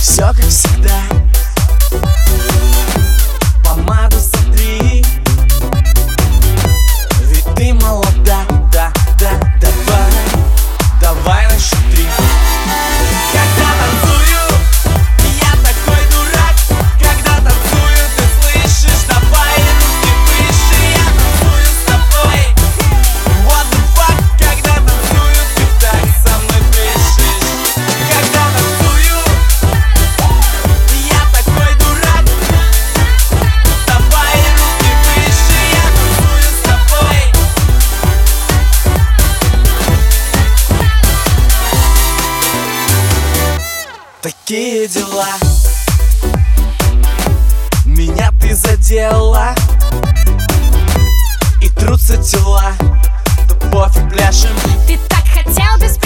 все как всегда. Такие дела. Меня ты задела. И трутся тела. Да пофиг, пляшем. Ты так хотел без